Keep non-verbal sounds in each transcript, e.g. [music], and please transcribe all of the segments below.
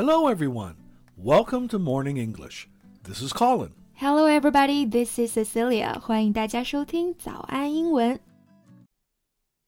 Hello, everyone. Welcome to Morning English. This is Colin. Hello, everybody. This is Cecilia. 欢迎大家收听早安英文。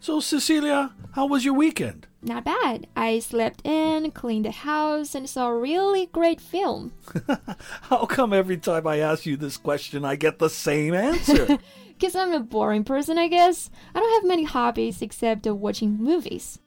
So, Cecilia, how was your weekend? Not bad. I slept in, cleaned the house, and saw a really great film. [laughs] How come every time I ask you this question, I get the same answer? [laughs] Because I'm a boring person, I guess. I don't have many hobbies except watching movies.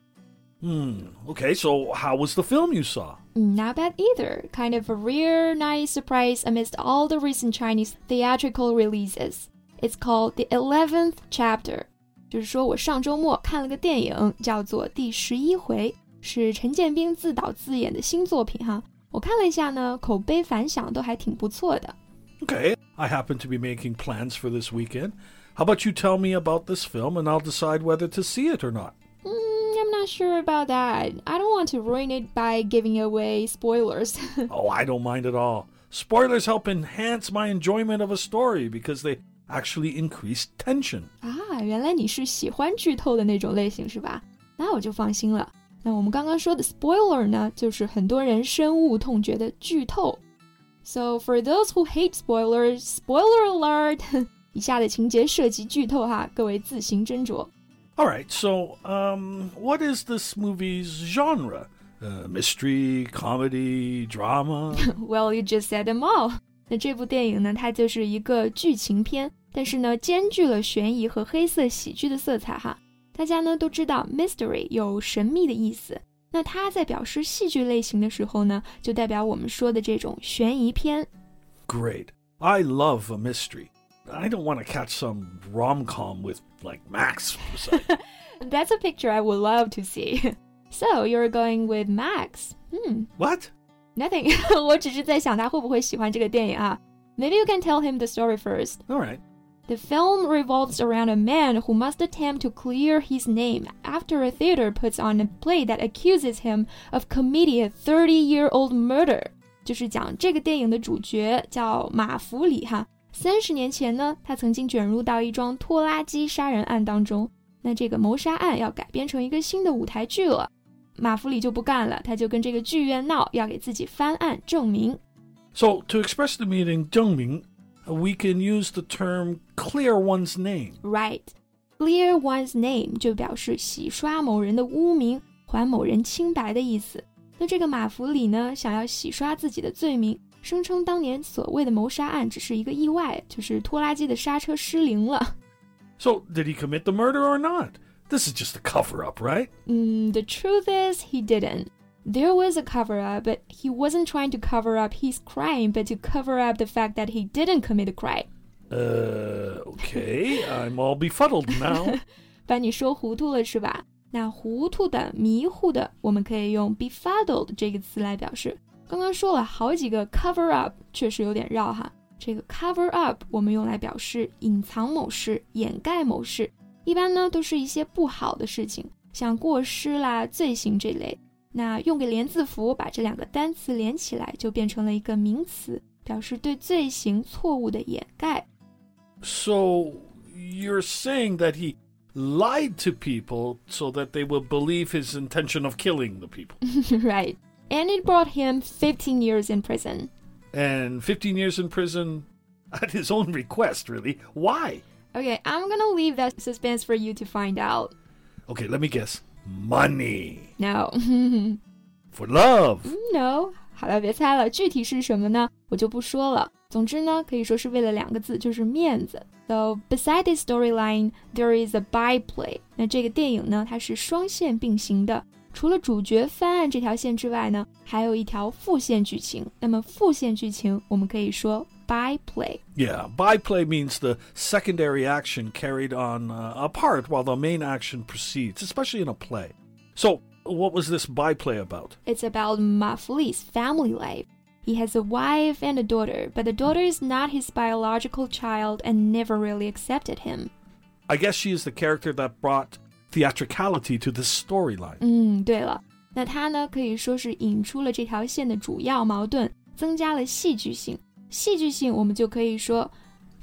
hmm. Okay, so how was the film you saw? Not bad either. Kind of a rare, nice surprise amidst all the recent Chinese theatrical releases. It's called The Eleventh Chapter. 就是说我上周末看了个电影，叫做《第十一回》，是陈建斌自导自演的新作品哈。我看了一下呢，口碑反响都还挺不错的。 Okay, I happen to be making plans for this weekend. How about you tell me about this film and I'll decide whether to see it or not? Mm, I'm not sure about that. I don't want to ruin it by giving away spoilers. [laughs] oh, I don't mind at all. Spoilers help enhance my enjoyment of a story because they actually increase tension. 啊，原来你是喜欢剧透的那种类型是吧？那我就放心了。那我们刚刚说的 spoiler 呢，就是很多人深恶痛绝的剧透。So for those who hate spoilers, spoiler alert！以下的情节涉及剧透哈，各位自行斟酌。 All right, [laughs] so um, what is this movie's genre? Uh, mystery, comedy, drama? [laughs] Well, you just said them all。那这部电影呢，它就是一个剧情片， 但是呢，兼具了悬疑和黑色喜剧的色彩哈。大家呢都知道，mystery 有神秘的意思，那它在表示戏剧类型的时候呢，就代表我们说的这种悬疑片。 Great. I love a mystery. I don't want to catch some rom com with like Max. [laughs] That's a picture I would love to see. [laughs] So you're going with Max? Hmm, what? nothing. [laughs] 我只是在想他会不会喜欢这个电影啊。Maybe you can tell him the story first. All right. The film revolves around a man who must attempt to clear his name after a theater puts on a play that accuses him of committing a 30-year-old murder. murder。就是讲这个电影的主角叫马福礼哈。三十年前呢，他曾经卷入到一桩拖拉机杀人案当中。那这个谋杀案要改编成一个新的舞台剧了，马福礼就不干了，他就跟这个剧院闹，要给自己翻案证明。So to express the meaning 证明 we can use the term clear one's name. Right. Clear one's name 就表示洗刷某人的污名，还某人清白的意思。那这个马福礼呢，想要洗刷自己的罪名，声称当年所谓的谋杀案只是一个意外，就是拖拉机的刹车失灵了。So did he commit the murder or not? This is just a cover up, right? Mm, the truth is he didn't. There was a cover up, but he wasn't trying to cover up his crime, but to cover up the fact that he didn't commit a crime. Uh, okay. I'm all befuddled now. [laughs] 把你说糊涂了是吧？那糊涂的、迷糊的，我们可以用 befuddled 这个词来表示。刚刚说了好几个 cover up，确实有点绕哈。这个 cover up 我们用来表示隐藏某事、掩盖某事，一般呢都是一些不好的事情，像过失啦、罪行这类。 那用个连字符把这两个单词连起来，就变成了一个名词，表示对罪行错误的掩盖。 so, you're saying that he lied to people so that they will believe his intention of killing the people. [laughs] right. And it brought him 15 years in prison. and 15 years in prison [laughs] at his own request, really. Why? Okay, I'm gonna leave that suspense for you to find out. Okay, let me guess. Money. No. [laughs] For love. no. 好了，别猜了，具体是什么呢？我就不说了。总之呢，可以说是为了两个字，就是面子。So beside this storyline, there is a byplay。那这个电影呢，它是双线并行的。 除了主角翻案这条线之外呢，还有一条副线剧情。那么副线剧情，我们可以说 byplay. Yeah, byplay means the secondary action carried on uh, apart while the main action proceeds, especially in a play. So, what was this byplay about? It's about Ma Fuli's family life. He has a wife and a daughter, but the daughter is not his biological child and never really accepted him. I guess she is the character that brought theatricality to this storyline. 嗯，对了，那它呢可以说是引出了这条线的主要矛盾，增加了戏剧性。戏剧性我们就可以说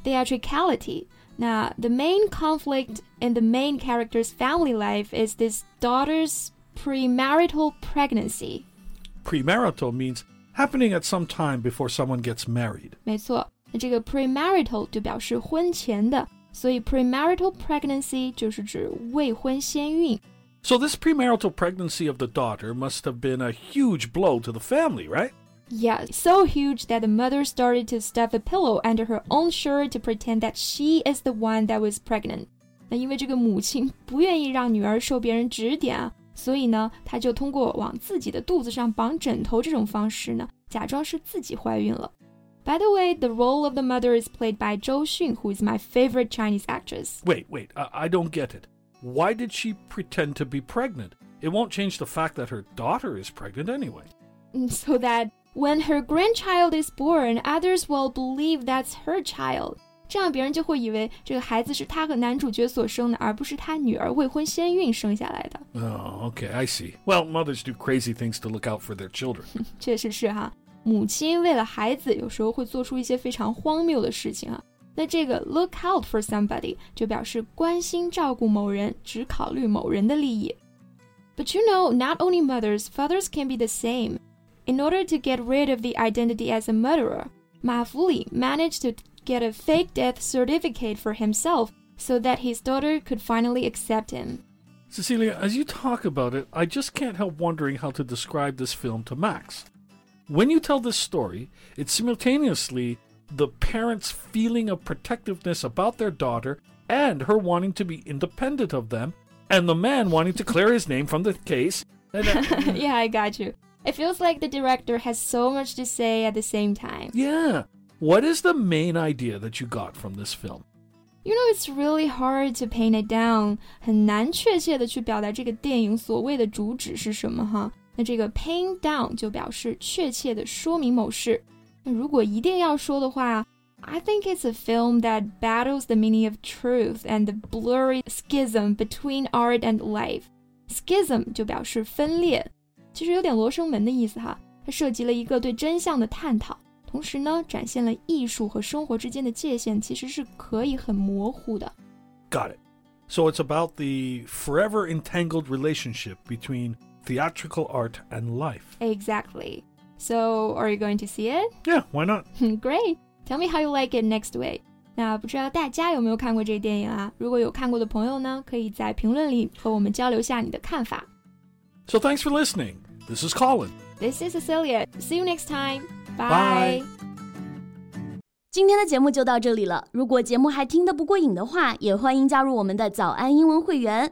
theatricality。那 the main conflict in the main character's family life is this daughter's premarital pregnancy. Premarital means happening at some time before someone gets married. 没错，那这个 premarital 就表示婚前的， 所以 premarital pregnancy 就是指未婚先孕。So this premarital pregnancy of the daughter must have been a huge blow to the family, right? Yeah, so huge that the mother started to stuff a pillow under her own shirt to pretend that she is the one that was pregnant. 那因为这个母亲不愿意让女儿受别人指点啊，所以呢，她就通过往自己的肚子上绑枕头这种方式呢，假装是自己怀孕了。 By the way, the role of the mother is played by Zhou Xun, who is my favorite Chinese actress. Wait, wait, I, I don't get it. Why did she pretend to be pregnant? It won't change the fact that her daughter is pregnant anyway. So that when her grandchild is born, others will believe that's her child. 这样别人就会以为这个孩子是他和男主角所生的，而不是他女儿未婚先孕生下来的。 Oh, okay, I see. Well, mothers do crazy things to look out for their children. [laughs] 确实是哈， 母亲为了孩子，有时候会做出一些非常荒谬的事情啊。那这个 look out for somebody 就表示关心照顾某人，只考虑某人的利益。But you know, not only mothers, fathers can be the same. In order to get rid of the identity as a murderer, Ma Fuli managed to get a fake death certificate for himself so that his daughter could finally accept him. Cecilia, as you talk about it, I just can't help wondering how to describe this film to Max. When you tell this story, it's simultaneously the parents' feeling of protectiveness about their daughter and her wanting to be independent of them, and the man wanting to clear his name from the case. [laughs] And, uh, yeah, I got you. It feels like the director has so much to say at the same time. yeah. What is the main idea that you got from this film? You know, it's really hard to paint it down，很难确切的去表达这个电影所谓的主旨是什么哈。 那这个 paint down 就表示确切的说明某事。那如果一定要说的话，I think it's a film that battles the meaning of truth and the blurry schism between art and life. Schism 就表示分裂，其实有点罗生门的意思哈。它涉及了一个对真相的探讨。同时呢，展现了艺术和生活之间的界限其实是可以很模糊的。 Got it. So it's about the forever entangled relationship between theatrical art and life. Exactly. So, are you going to see it? [laughs] Yeah, why not? Great. Tell me how you like it next week. 那不知道大家有没有看过这电影啊？如果有看过的朋友呢，可以在评论里和我们交流下你的看法。 So thanks for listening. This is Colin. This is Cecilia. See you next time. Bye. 今天的节目就到这里了。如果节目还听得不过瘾的话，也欢迎加入我们的早安英文会员。